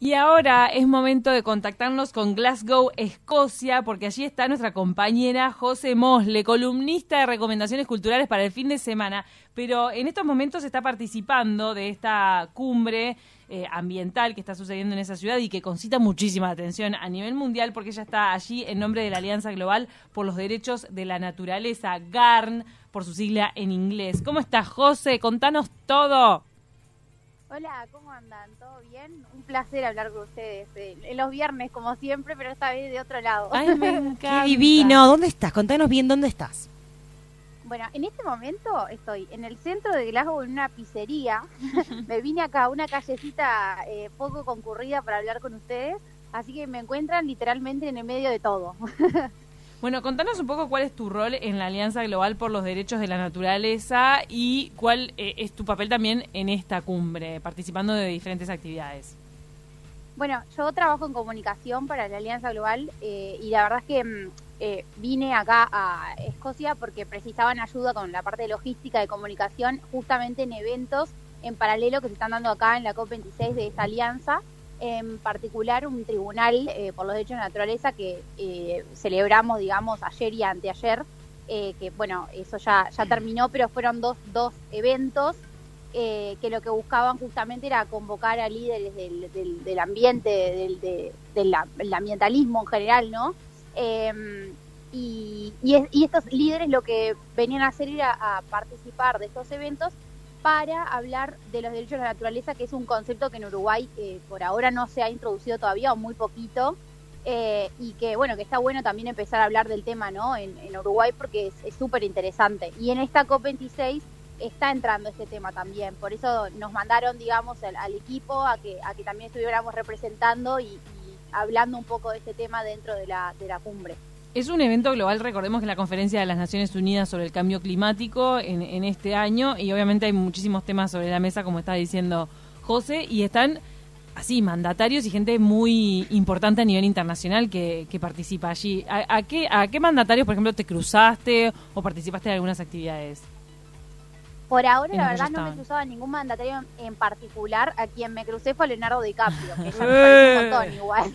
Y ahora es momento de contactarnos con Glasgow, Escocia, porque allí está nuestra compañera José Mosle, columnista de recomendaciones culturales para el fin de semana, pero en estos momentos está participando de esta cumbre eh, ambiental que está sucediendo en esa ciudad y que concita muchísima atención a nivel mundial porque ella está allí en nombre de la Alianza Global por los Derechos de la Naturaleza, GARN, por su sigla en inglés. ¿Cómo estás, José? Contanos todo. Hola, ¿cómo andan? Placer hablar con ustedes. Eh, en los viernes, como siempre, pero esta vez de otro lado. Ay, me encanta. Qué divino. ¿Dónde estás? Contanos bien dónde estás. Bueno, en este momento estoy en el centro de Glasgow en una pizzería. me vine acá a una callecita eh, poco concurrida para hablar con ustedes, así que me encuentran literalmente en el medio de todo. Bueno, contanos un poco cuál es tu rol en la Alianza Global por los Derechos de la Naturaleza y cuál eh, es tu papel también en esta cumbre, participando de diferentes actividades. Bueno, yo trabajo en comunicación para la Alianza Global eh, y la verdad es que mm, eh, vine acá a Escocia porque precisaban ayuda con la parte de logística de comunicación justamente en eventos en paralelo que se están dando acá en la COP26 de esta alianza. En particular un tribunal eh, por los derechos de la naturaleza que eh, celebramos, digamos, ayer y anteayer, eh, que bueno, eso ya, ya terminó, pero fueron dos, dos eventos que lo que buscaban justamente era convocar a líderes del, del, ambiente, del, del, ambientalismo en general, ¿no? Em, y, y, estos líderes lo que venían a hacer era a participar de estos eventos para hablar de los derechos de la naturaleza, que es un concepto que en Uruguay eh, por ahora no se ha introducido todavía o muy poquito. Eh, y que bueno, que está bueno también empezar a hablar del tema ¿no? en, Uruguay porque es súper interesante. Y en esta COP26 está entrando este tema también, por eso nos mandaron, digamos, al, equipo a que, a que también estuviéramos representando y, y, hablando un poco de este tema dentro de la, de la cumbre. Es un evento global, recordemos que la Conferencia de las Naciones Unidas sobre el Cambio Climático en, este año y obviamente hay muchísimos temas sobre la mesa, como está diciendo José, y están así mandatarios y gente muy importante a nivel internacional que, participa allí. ¿A, qué, ¿A qué mandatarios, por ejemplo, te cruzaste o participaste en algunas actividades? Por ahora, la verdad, no me he cruzado a ningún mandatario en particular. A quien me crucé fue Leonardo DiCaprio, que ya me un montón igual.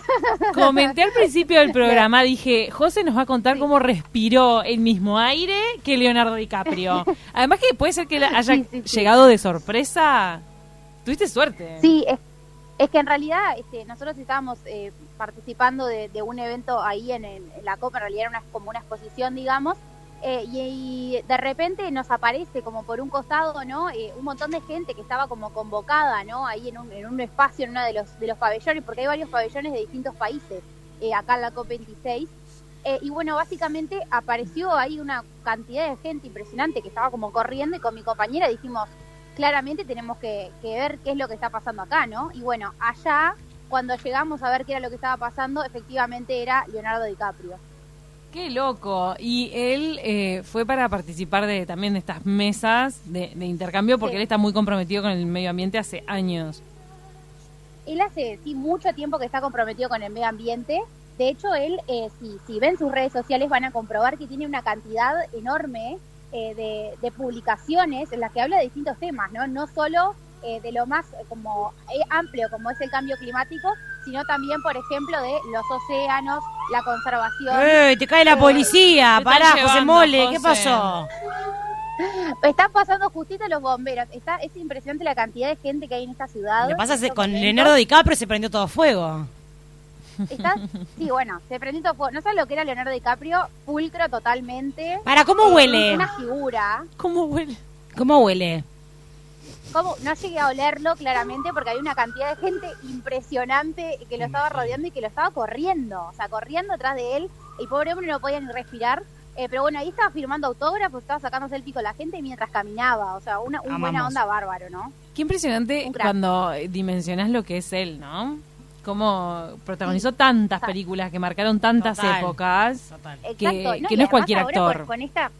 Comenté al principio del programa, dije, José nos va a contar cómo respiró el mismo aire que Leonardo DiCaprio. Además que puede ser que haya llegado de sorpresa. Tuviste suerte. Sí, es, que en realidad este, nosotros estábamos eh, participando de, un evento ahí en, en, la Copa, en realidad era una, como una exposición, digamos, eh, y, de repente nos aparece como por un costado, ¿no? Eh, un montón de gente que estaba como convocada, ¿no? Ahí en un, en un espacio, en uno de los, de los pabellones, porque hay varios pabellones de distintos países eh, acá en la COP26. y bueno, básicamente apareció ahí una cantidad de gente impresionante que estaba como corriendo y con mi compañera dijimos, claramente tenemos que, que ver qué es lo que está pasando acá, ¿no? Y bueno, allá, cuando llegamos a ver qué era lo que estaba pasando, efectivamente era Leonardo DiCaprio. Qué loco. Y él eh, fue para participar de también de estas mesas de, intercambio porque él está muy comprometido con el medio ambiente hace años. Él hace sí mucho tiempo que está comprometido con el medio ambiente. De hecho, él, eh, si, si ven sus redes sociales, van a comprobar que tiene una cantidad enorme eh, de, de, publicaciones en las que habla de distintos temas, ¿no? No solo eh, de lo más como eh, amplio como es el cambio climático, sino también, por ejemplo, de los océanos, la conservación. ¡Eh! ¡Te cae la policía! ¡Pará, José Mole! ¿Qué pasó? Están pasando justito los bomberos. Está, es impresionante la cantidad de gente que hay en esta ciudad. Lo pasa con Leonardo DiCaprio se prendió todo fuego. ¿Estás? Sí, bueno, se prendió todo fuego. No sabes lo que era Leonardo DiCaprio, pulcro totalmente. ¿Para cómo huele? Una figura. ¿Cómo huele? ¿Cómo huele? No llegué a olerlo claramente porque hay una cantidad de gente impresionante que lo estaba rodeando y que lo estaba corriendo, o sea, corriendo atrás de él. Y pobre hombre no podía ni respirar. Eh, pero bueno, ahí estaba firmando autógrafos, estaba sacándose el pico la gente mientras caminaba. O sea, una, buena onda bárbaro, ¿no? Qué impresionante cuando dimensionas lo que es él, ¿no? Cómo protagonizó tantas películas que marcaron tantas épocas. Que, no, es cualquier actor. con esta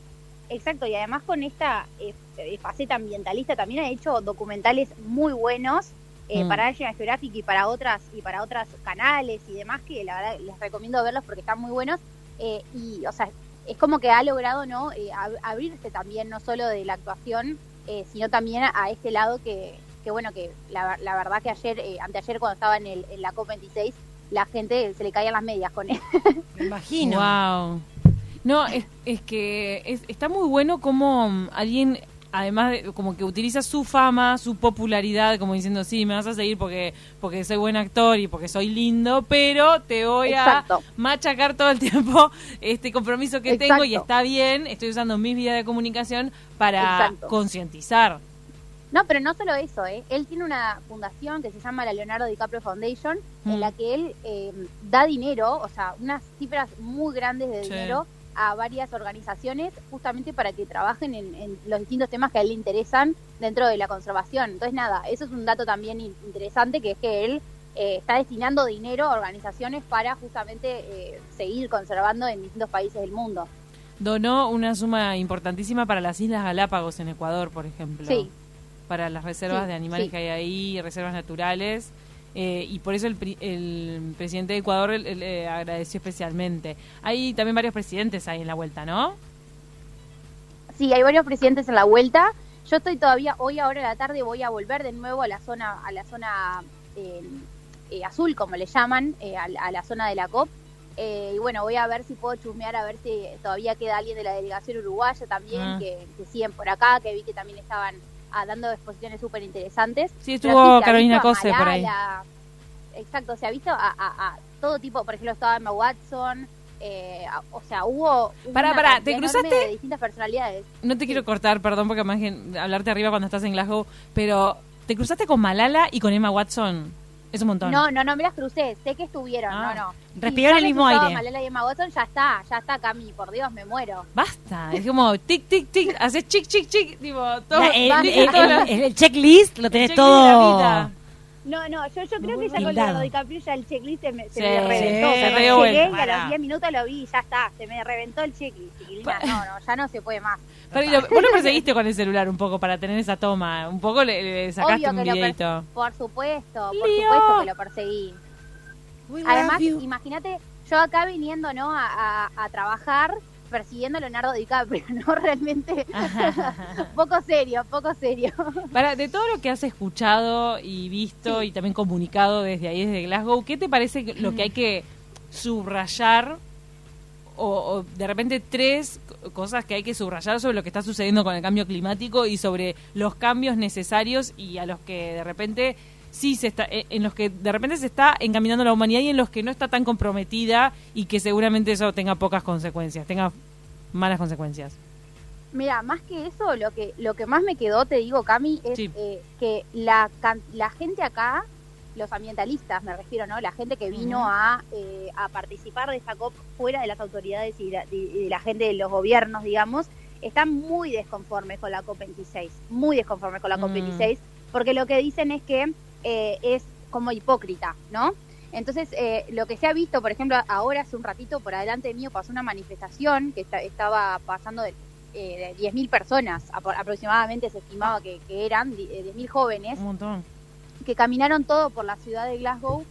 Exacto, y además con esta eh, eh, faceta ambientalista también ha hecho documentales muy buenos eh, mm. para National Geographic y para otras y para otros canales y demás que la verdad les recomiendo verlos porque están muy buenos y o sea es como que ha logrado no abrirse también no solo de la actuación sino también a, este lado que, que bueno, que la, la verdad que ayer, eh, anteayer cuando estaba en, el, en la COP26, la gente se le caían las medias con él. Me imagino. Wow. No, es, es que es, está muy bueno como alguien además de, como que utiliza su fama, su popularidad, como diciendo, sí, me vas a seguir porque porque soy buen actor y porque soy lindo, pero te voy Exacto. a machacar todo el tiempo este compromiso que tengo y está bien, estoy usando mis vías de comunicación para concientizar. No, pero no solo eso, ¿eh? Él tiene una fundación que se llama la Leonardo DiCaprio Foundation, Mm. en la que él eh, da dinero, o sea, unas cifras muy grandes de Sí. dinero a varias organizaciones justamente para que trabajen en, en los distintos temas que a él le interesan dentro de la conservación. Entonces, nada, eso es un dato también in- interesante, que es que él eh, está destinando dinero a organizaciones para justamente eh, seguir conservando en distintos países del mundo. Donó una suma importantísima para las Islas Galápagos en Ecuador, por ejemplo. Sí. Para las reservas Sí, de animales sí. que hay ahí, reservas naturales. Eh, y por eso el, el presidente de Ecuador el, eh, agradeció especialmente. Hay también varios presidentes ahí en la vuelta, ¿no? Sí, hay varios presidentes en la vuelta. Yo estoy todavía, hoy ahora a la tarde voy a volver de nuevo a la zona, a la zona eh, eh, azul, como le llaman, eh, a, la- a la zona de la COP. Eh, y bueno, voy a ver si puedo chusmear, a ver si todavía queda alguien de la delegación uruguaya también, Ah. que, que siguen por acá, que vi que también estaban ah, dando exposiciones súper interesantes. Sí, estuvo sí, Carolina a Cose por ahí. Exacto, se ha visto a, a- a todo tipo, por ejemplo, estaba Emma Watson, eh, a- o sea, hubo... Pará, cantidad ¿te cruzaste? De distintas personalidades. No te quiero cortar, perdón, porque además que hablarte arriba cuando estás en Glasgow, pero ¿te cruzaste con Malala y con Emma Watson? Es un montón. No, no, no me las crucé, sé que estuvieron, Ah. no, no. Respiraron el mismo aire. Malala y Emma Watson, ya está, ya está, Cami, por Dios, me muero. Basta, es como tic, tic, tic, haces chic, chic, chic, tipo, todo. La- el, dije el- todo el- lo- el- checklist lo tenés checklist todo. No, no, yo, yo creo que ya con. Leonardo DiCaprio ya el checklist se me, se Sí, me reventó. se Se me dio llegué y a los 10 minutos lo vi y ya está, se me reventó el checklist, chiquilina. No, no, ya no se puede más. Pero y lo- vos lo perseguiste con el celular un poco para tener esa toma. Un poco le, le sacaste Obvio un que videito. Por supuesto, por supuesto que lo perseguí. Además, imagínate, yo acá viniendo, ¿no? A, a- a trabajar persiguiendo a Leonardo DiCaprio, ¿no? Realmente poco serio, poco serio. Para, de todo lo que has escuchado y visto y también comunicado desde ahí, desde Glasgow, ¿qué te parece lo que hay que subrayar o, o de repente tres cosas que hay que subrayar sobre lo que está sucediendo con el cambio climático y sobre los cambios necesarios y a los que de repente sí se está eh, en los que de repente se está encaminando la humanidad y en los que no está tan comprometida y que seguramente eso tenga pocas consecuencias, tenga malas consecuencias. Mira, más que eso, lo que lo que más me quedó, te digo, Cami, es Sí. eh, que la, la gente acá, los ambientalistas me refiero, ¿no? La gente que vino a, eh, a participar de esta COP fuera de las autoridades y la, y- y la gente de los gobiernos, digamos, están muy desconformes con la COP26, muy desconformes con la Mm. COP26, porque lo que dicen es que eh, es como hipócrita, ¿no? Entonces, eh, lo que se ha visto, por ejemplo, ahora hace un ratito por adelante mío pasó una manifestación que esta- estaba pasando de, eh, de 10.000 personas, apro- aproximadamente se estimaba que, que eran di- eh, 10.000 jóvenes, Un montón. que caminaron todo por la ciudad de Glasgow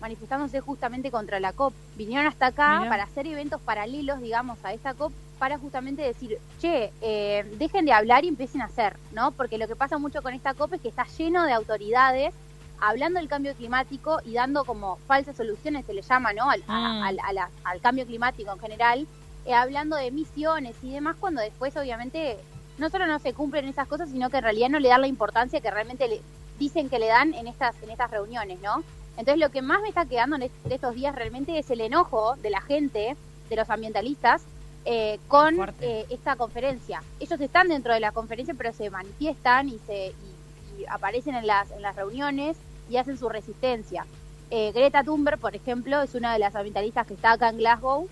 manifestándose justamente contra la COP. Vinieron hasta acá Mira. para hacer eventos paralelos, digamos, a esta COP, para justamente decir, che, eh, dejen de hablar y empiecen a hacer, ¿no? Porque lo que pasa mucho con esta COP es que está lleno de autoridades hablando del cambio climático y dando como falsas soluciones, se le llama, ¿no? Al, a- Mm. al- al cambio climático en general, eh, hablando de emisiones y demás, cuando después obviamente no solo no se cumplen esas cosas, sino que en realidad no le dan la importancia que realmente le dicen que le dan en estas, en estas reuniones, ¿no? Entonces lo que más me está quedando en est- estos días realmente es el enojo de la gente, de los ambientalistas, eh, con eh, esta conferencia. Ellos están dentro de la conferencia, pero se manifiestan y se y- y aparecen en las, en las reuniones y hacen su resistencia. Eh, Greta Thunberg, por ejemplo, es una de las ambientalistas que está acá en Glasgow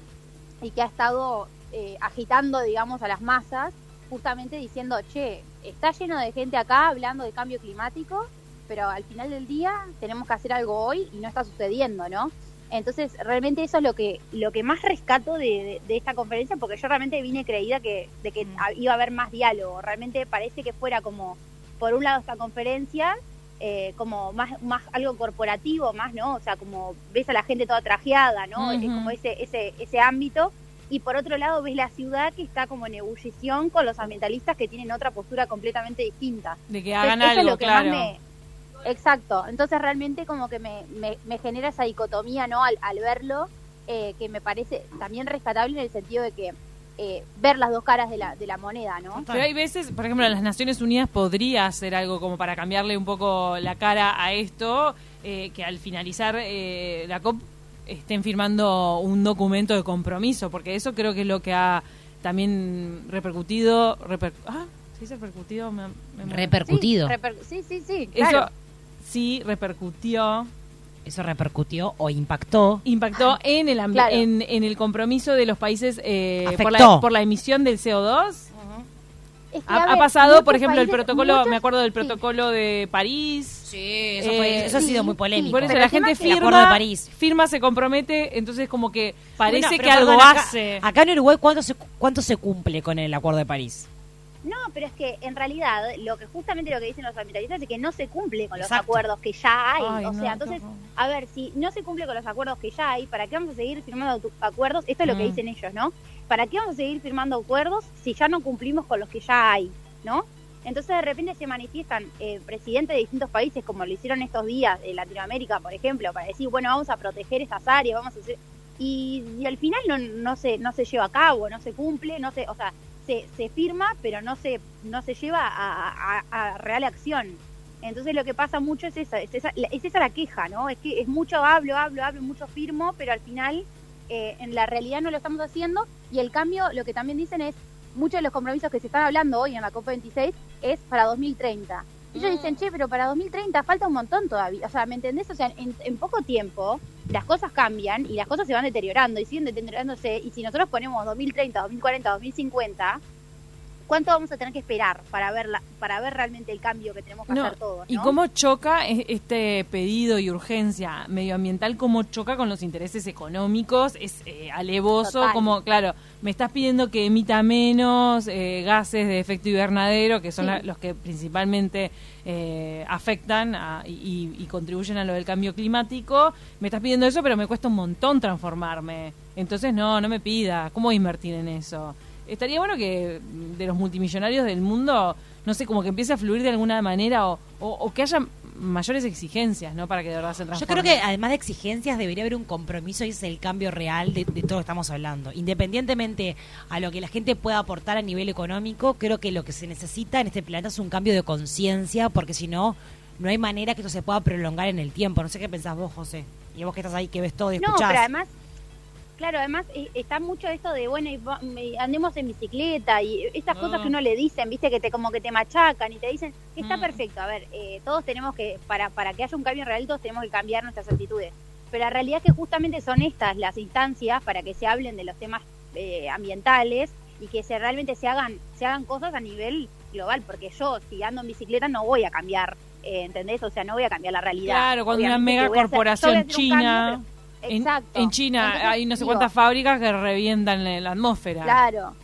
y que ha estado eh, agitando, digamos, a las masas, justamente diciendo, che, está lleno de gente acá hablando de cambio climático, pero al final del día tenemos que hacer algo hoy y no está sucediendo, ¿no? Entonces, realmente eso es lo que lo que más rescato de, de- de esta conferencia, porque yo realmente vine creída que, de que iba a haber más diálogo. Realmente parece que fuera como, por un lado, esta conferencia, eh, como más, más algo corporativo, más, ¿no? O sea, como ves a la gente toda trajeada, ¿no? Es como ese, ese, ese ámbito. Y por otro lado, ves la ciudad que está como en ebullición con los ambientalistas que tienen otra postura completamente distinta. De que Entonces, hagan eso algo, es lo que claro. más me Exacto, entonces realmente como que me, me, genera esa dicotomía, ¿no? Al, verlo, eh, que me parece también rescatable en el sentido de que eh, ver las dos caras de la, de la moneda, ¿no? Pero hay veces, por ejemplo, las Naciones Unidas podría hacer algo como para cambiarle un poco la cara a esto, eh, que al finalizar la COP estén firmando un documento de compromiso, porque eso creo que es lo que ha también repercutido... ah, ¿se dice repercutido? repercutido. Sí, sí, sí, Eso sí repercutió eso repercutió o impactó impactó en el en, en, el compromiso de los países eh, por, la, por la emisión del CO2 ha, pasado, por ejemplo, el protocolo, me acuerdo del protocolo de París. Sí, eso, eh, ha sido muy polémico. Por eso la gente firma, de París. firma, se compromete, entonces como que parece que algo hace. Acá en Uruguay, ¿cuánto se, ¿cuánto se cumple con el acuerdo de París? No, pero es que en realidad lo que justamente lo que dicen los ambientalistas es que no se cumple con los acuerdos que ya hay. o sea, entonces, a ver, si no se cumple con los acuerdos que ya hay, ¿para qué vamos a seguir firmando acuerdos? Esto es lo que mm. dicen ellos, ¿no? ¿Para qué vamos a seguir firmando acuerdos si ya no cumplimos con los que ya hay, ¿no? Entonces de repente se manifiestan eh, presidentes de distintos países, como lo hicieron estos días en Latinoamérica, por ejemplo, para decir, bueno, vamos a proteger estas áreas, vamos a hacer... Y, al final no, no, se, no se lleva a cabo, no se cumple, no se, o sea, se, firma, pero no se, no se lleva a, real acción. Entonces lo que pasa mucho es esa, es esa, es esa la queja, ¿no? Es que es mucho hablo, hablo, hablo, mucho firmo, pero al final eh, en la realidad no lo estamos haciendo y el cambio, lo que también dicen es, muchos de los compromisos que se están hablando hoy en la COP26 es para 2030. Y ellos dicen, che, pero para 2030 falta un montón todavía. O sea, ¿me entendés? O sea, en, en, poco tiempo las cosas cambian y las cosas se van deteriorando y siguen deteriorándose. Y si nosotros ponemos 2030, 2040, 2050, ¿cuánto vamos a tener que esperar para ver, para ver realmente el cambio que tenemos que hacer todos? ¿Y cómo choca este pedido y urgencia medioambiental? ¿Cómo choca con los intereses económicos? Es eh, alevoso, como, claro, me estás pidiendo que emita menos eh, gases de efecto invernadero, que son los que principalmente eh, afectan y, y contribuyen a lo del cambio climático. Me estás pidiendo eso, pero me cuesta un montón transformarme. Entonces, no, no me pida. ¿Cómo invertir en eso? Estaría bueno que de los multimillonarios del mundo, no sé, como que empiece a fluir de alguna manera o, o, que haya mayores exigencias, ¿no? Para que de verdad se transforme. Yo creo que además de exigencias debería haber un compromiso y es el cambio real de, todo lo que estamos hablando. Independientemente a lo que la gente pueda aportar a nivel económico, creo que lo que se necesita en este planeta es un cambio de conciencia, porque si no, no hay manera que esto se pueda prolongar en el tiempo. No sé qué pensás vos, José. Y vos que estás ahí, que ves todo y escuchás. No, pero además Claro, además eh, está mucho esto de, bueno, andemos en bicicleta y estas cosas que uno le dicen, viste, que te como que te machacan y te dicen, está mm. perfecto, a ver, eh, todos tenemos que, para, para que haya un cambio real, todos tenemos que cambiar nuestras actitudes. Pero la realidad es que justamente son estas las instancias para que se hablen de los temas eh, ambientales y que se realmente se hagan, se hagan cosas a nivel global, porque yo, si ando en bicicleta, no voy a cambiar, ¿entendés? O sea, no voy a cambiar la realidad. Claro, cuando una mega corporación china... En, China hay no sé cuántas fábricas que revientan la atmósfera. Claro.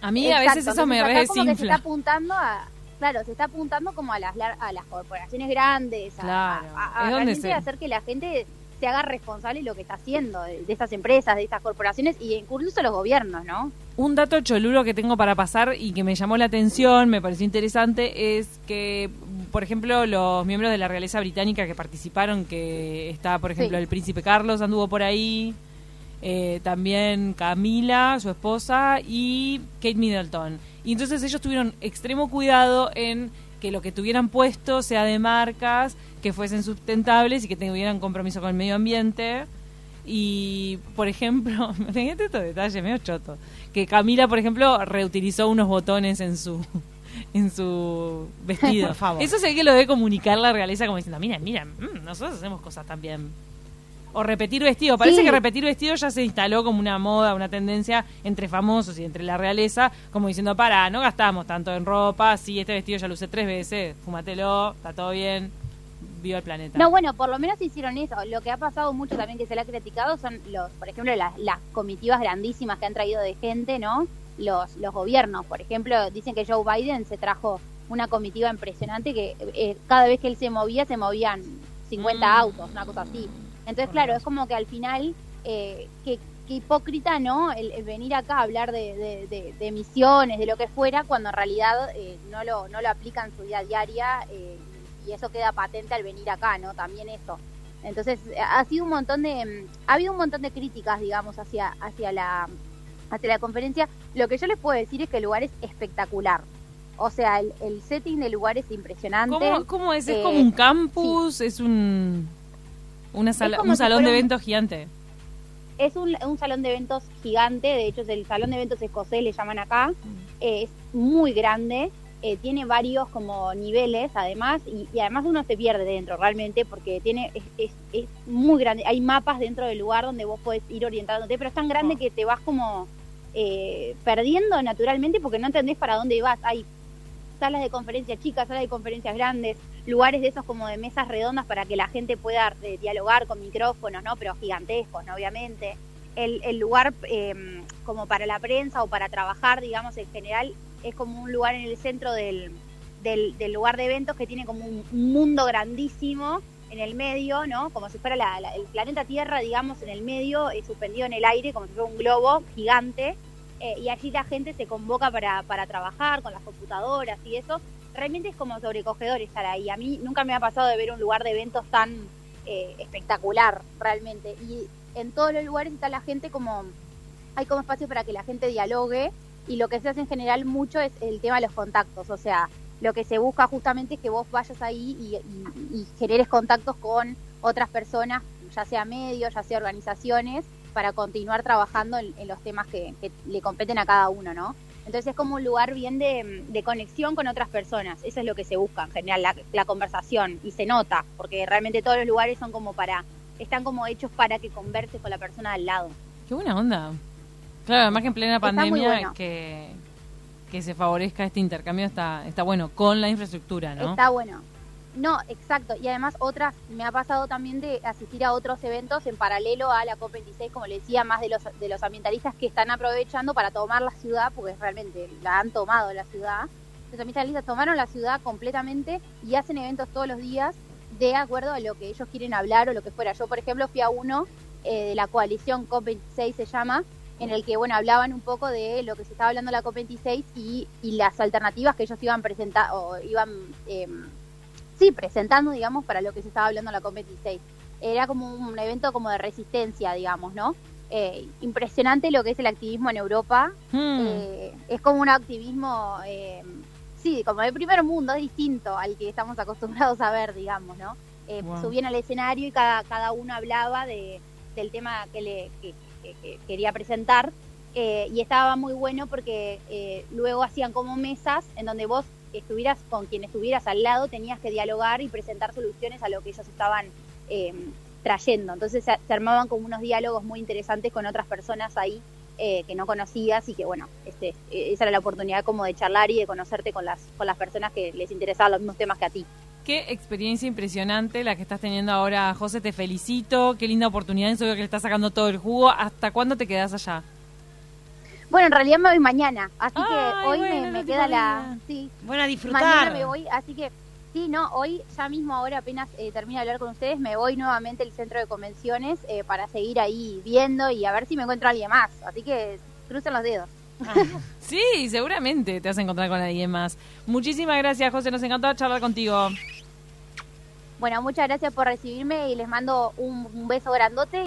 A mí a veces eso me desinfla. Se está apuntando a, claro, se está apuntando como a las, a las corporaciones grandes, a, realmente hacer que la gente se haga responsable de lo que está haciendo, de, estas empresas, de estas corporaciones y incluso los gobiernos, ¿no? Un dato choluro que tengo para pasar y que me llamó la atención, me pareció interesante, es que, por ejemplo, los miembros de la realeza británica que participaron, que está, por ejemplo, el príncipe Carlos anduvo por ahí, eh, también Camila, su esposa, y Kate Middleton. Y entonces ellos tuvieron extremo cuidado en que lo que tuvieran puesto sea de marcas que fuesen sustentables y que tuvieran compromiso con el medio ambiente. Y, por ejemplo, fíjate estos detalles, medio choto. Que Camila, por ejemplo, reutilizó unos botones en su en su vestido. Por favor. Eso sé que lo debe comunicar la realeza como diciendo, mira, mira, mm, nosotros hacemos cosas también. O repetir vestido. Parece que repetir vestido ya se instaló como una moda, una tendencia entre famosos y entre la realeza, como diciendo, para, no gastamos tanto en ropa, sí, este vestido ya lo usé tres veces, fúmatelo, está todo bien viva el planeta. No, bueno, por lo menos hicieron eso. Lo que ha pasado mucho también que se le ha criticado son los, por ejemplo, las, las comitivas grandísimas que han traído de gente, ¿no? Los, los gobiernos, por ejemplo, dicen que Joe Biden se trajo una comitiva impresionante que eh, cada vez que él se movía, se movían 50 mm. autos, una cosa así. Entonces, claro, es como que al final, eh, que, hipócrita, ¿no? El, venir acá a hablar de, de, de, emisiones, de lo que fuera, cuando en realidad eh, no, lo, no lo aplican su vida diaria y eso queda patente al venir acá, ¿no? También eso. Entonces, ha sido un montón de, mm, ha habido un montón de críticas, digamos, hacia, hacia la, hacia la conferencia. Lo que yo les puedo decir es que el lugar es espectacular. O sea, el, el setting del lugar es impresionante. ¿Cómo, cómo es? ¿Es Eh, como un campus? ¿Es un, una sala, un si salón de un- eventos gigante? Es un, un salón de eventos gigante, de hecho es el salón de eventos escocés, le llaman acá. Eh, es muy grande, eh, tiene varios como niveles además, y, y además uno se pierde dentro realmente porque tiene es, es, es muy grande. Hay mapas dentro del lugar donde vos podés ir orientándote, pero es tan grande Oh. que te vas como eh, perdiendo naturalmente porque no entendés para dónde vas. Hay salas de conferencias chicas, salas de conferencias grandes, lugares de esos como de mesas redondas para que la gente pueda eh, dialogar con micrófonos, ¿no? Pero gigantescos, ¿no? Obviamente. El, el lugar eh, como para la prensa o para trabajar, digamos, en general, es como un lugar en el centro del, del, lugar de eventos que tiene como un mundo grandísimo en el medio, ¿no? Como si fuera la- el planeta Tierra, digamos, en el medio, eh, suspendido en el aire, como si fuera un globo gigante. eh, y allí la gente se convoca para, para trabajar con las computadoras y eso. Realmente es como sobrecogedor estar ahí. A mí nunca me ha pasado de ver un lugar de eventos tan eh, espectacular, realmente. Y en todos los lugares está la gente como... Hay como espacio para que la gente dialogue y lo que se hace en general mucho es el tema de los contactos. O sea, lo que se busca justamente es que vos vayas ahí y, y- y generes contactos con otras personas, ya sea medios, ya sea organizaciones, para continuar trabajando en, los temas que, le competen a cada uno, ¿no? Entonces es como un lugar bien de, de conexión con otras personas. Eso es lo que se busca en general, la, la conversación. Y se nota, porque realmente todos los lugares son como para, están como hechos para que converses con la persona al lado. Qué buena onda. Claro, además que en plena pandemia bueno. que, que se favorezca este intercambio está, está bueno, con la infraestructura, ¿no? Está bueno. No, exacto. Y además otras, me ha pasado también de asistir a otros eventos en paralelo a la COP26, como le decía, más de los, de los ambientalistas que están aprovechando para tomar la ciudad, porque realmente la han tomado la ciudad. Los ambientalistas tomaron la ciudad completamente y hacen eventos todos los días de acuerdo a lo que ellos quieren hablar o lo que fuera. Yo, por ejemplo, fui a uno eh, de la coalición COP26 se llama, en el que, bueno, hablaban un poco de lo que se estaba hablando en la COP26 y, y las alternativas que ellos iban presentando, o iban, eh, sí, presentando, digamos, para lo que se estaba hablando en la COP26. Era como un evento como de resistencia, digamos, ¿no? Eh, impresionante lo que es el activismo en Europa. Hmm. Eh, es como un activismo, eh, sí, como de primer mundo, es distinto al que estamos acostumbrados a ver, digamos, ¿no? Eh, Wow. Subían al escenario y cada, cada uno hablaba de, del tema que, le, que, que- que quería presentar. eh, y estaba muy bueno porque eh, luego hacían como mesas en donde vos estuvieras con quien estuvieras al lado, tenías que dialogar y presentar soluciones a lo que ellos estaban eh, trayendo. Entonces se, armaban como unos diálogos muy interesantes con otras personas ahí eh, que no conocías y que bueno, este, eh, esa era la oportunidad como de charlar y de conocerte con las, con las personas que les interesaban los mismos temas que a ti. Qué experiencia impresionante la que estás teniendo ahora, José. Te felicito. Qué linda oportunidad. Eso que le estás sacando todo el jugo. ¿Hasta cuándo te quedas allá? Bueno, en realidad me voy mañana, así Ay, que hoy bueno, me, queda la... Sí, Bueno, a mañana disfrutar. me voy, así que sí, no, hoy ya mismo ahora apenas eh, termino de hablar con ustedes, me voy nuevamente al centro de convenciones eh, para seguir ahí viendo y a ver si me encuentro a alguien más, así que crucen los dedos. Sí, seguramente te vas a encontrar con alguien más. Muchísimas gracias, José. Nos encantó charlar contigo. Bueno, muchas gracias por recibirme y les mando un, un beso grandote